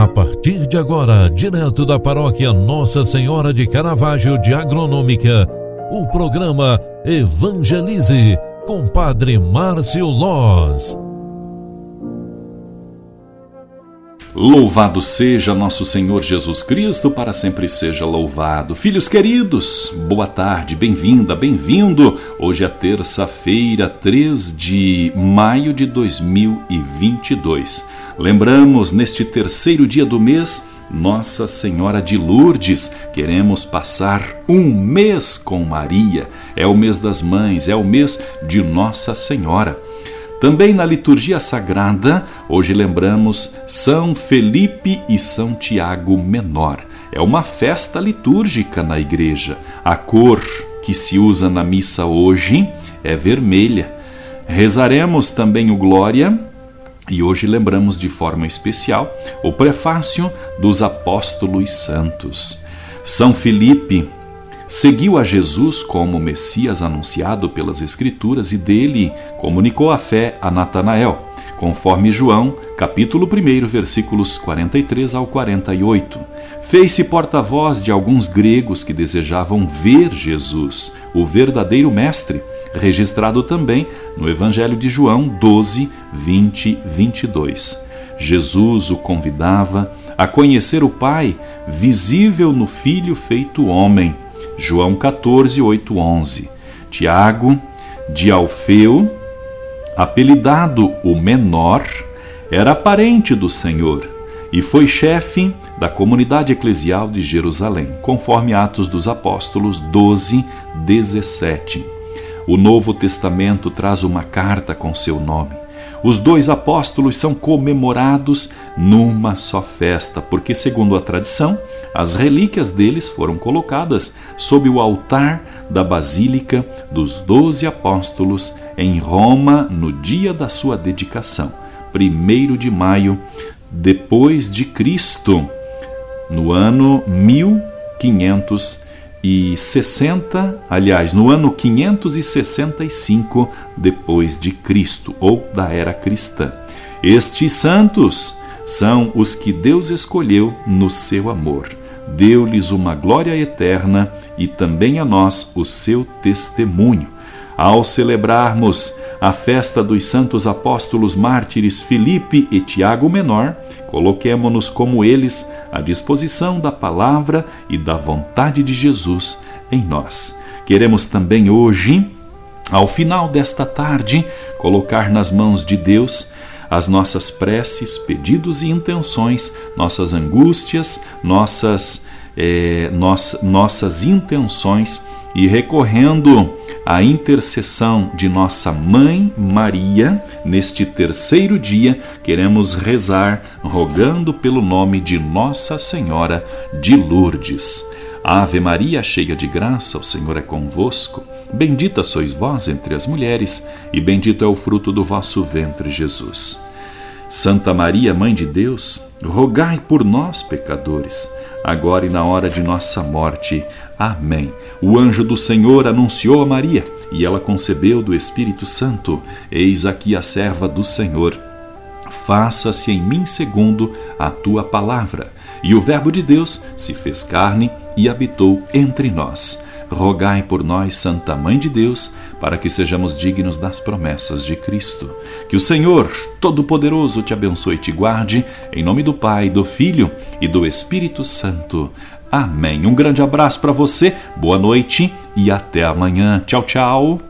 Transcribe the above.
A partir de agora, direto da paróquia Nossa Senhora de Caravaggio de Agronômica, o programa Evangelize com Padre Márcio Loz. Louvado seja nosso Senhor Jesus Cristo, para sempre seja louvado. Filhos queridos, boa tarde, bem-vinda, bem-vindo. Hoje é terça-feira, 3 de maio de 2022. Lembramos neste terceiro dia do mês Nossa Senhora de Lourdes. Queremos passar um mês com Maria. É o mês das mães, é o mês de Nossa Senhora. Também na liturgia sagrada, hoje lembramos São Felipe e São Tiago Menor. É uma festa litúrgica na igreja. A cor que se usa na missa hoje é vermelha. Rezaremos também o Glória e hoje lembramos de forma especial o prefácio dos apóstolos santos. São Felipe seguiu a Jesus como Messias anunciado pelas Escrituras e dele comunicou a fé a Natanael, conforme João, capítulo 1, versículos 43 ao 48. Fez-se porta-voz de alguns gregos que desejavam ver Jesus, o verdadeiro Mestre, registrado também no Evangelho de João 12, 20, 22. Jesus o convidava a conhecer o Pai, visível no Filho feito homem. João 14, 8, 11. Tiago, de Alfeu, apelidado o Menor, era parente do Senhor e foi chefe da comunidade eclesial de Jerusalém, conforme Atos dos Apóstolos 12, 17. O Novo Testamento traz uma carta com seu nome. Os dois apóstolos são comemorados numa só festa, porque, segundo a tradição, as relíquias deles foram colocadas sob o altar da Basílica dos Doze Apóstolos em Roma no dia da sua dedicação, 1 de maio depois de Cristo, no ano 1500 e 60, aliás, no ano 565 depois de Cristo ou da era cristã. Estes santos são os que Deus escolheu no seu amor. Deu-lhes uma glória eterna e também a nós o seu testemunho. Ao celebrarmos a festa dos santos apóstolos mártires Filipe e Tiago Menor, Coloquemo-nos como eles à disposição da palavra e da vontade de Jesus em nós. Queremos também hoje, ao final desta tarde, colocar nas mãos de Deus as nossas preces, pedidos e intenções, nossas angústias, nossas, eh, noss nossas intenções e recorrendo à intercessão de nossa mãe Maria, neste terceiro dia, queremos rezar rogando pelo nome de Nossa Senhora de Lourdes. Ave Maria, cheia de graça, o Senhor é convosco. Bendita sois vós entre as mulheres, e bendito é o fruto do vosso ventre, Jesus. Santa Maria, Mãe de Deus, rogai por nós, pecadores, agora e na hora de nossa morte. Amém. O anjo do Senhor anunciou a Maria, e ela concebeu do Espírito Santo. Eis aqui a serva do Senhor. Faça-se em mim segundo a tua palavra. E o Verbo de Deus se fez carne e habitou entre nós. Rogai por nós, Santa Mãe de Deus, para que sejamos dignos das promessas de Cristo. Que o Senhor Todo-Poderoso te abençoe e te guarde, em nome do Pai, do Filho e do Espírito Santo. Amém. Um grande abraço para você, boa noite e até amanhã. Tchau, tchau.